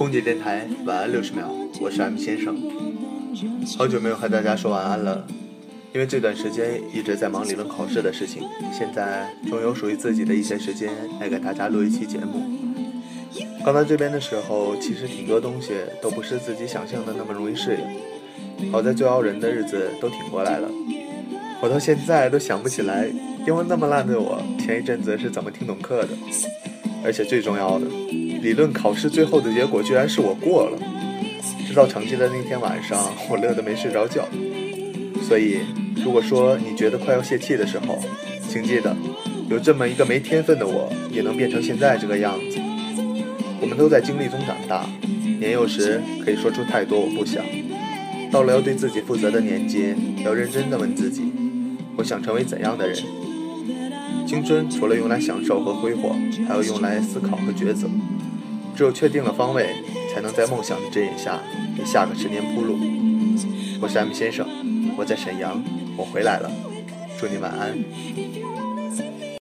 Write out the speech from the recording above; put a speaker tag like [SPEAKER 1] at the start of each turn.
[SPEAKER 1] 空姐电台晚安六十秒，我是 M 先生。好久没有和大家说晚安了，因为这段时间一直在忙理论考试的事情，现在终有属于自己的一些时间来给大家录一期节目。刚到这边的时候，其实挺多东西都不是自己想象的那么容易适应，好在最熬人的日子都挺过来了。我到现在都想不起来，英文那么烂的我前一阵子是怎么听懂课的，而且最重要的。理论考试最后的结果居然是我过了，知道成绩的那天晚上，我乐得没睡着觉。所以，如果说你觉得快要泄气的时候，请记得，有这么一个没天分的我，也能变成现在这个样子。我们都在经历中长大，年幼时可以说出太多我不想，到了要对自己负责的年纪，要认真的问自己，我想成为怎样的人？青春除了用来享受和挥霍，还要用来思考和抉择。只有确定了方位，才能在梦想的指引下给下个十年铺路。我是 M 先生，我在沈阳，我回来了，祝你晚安。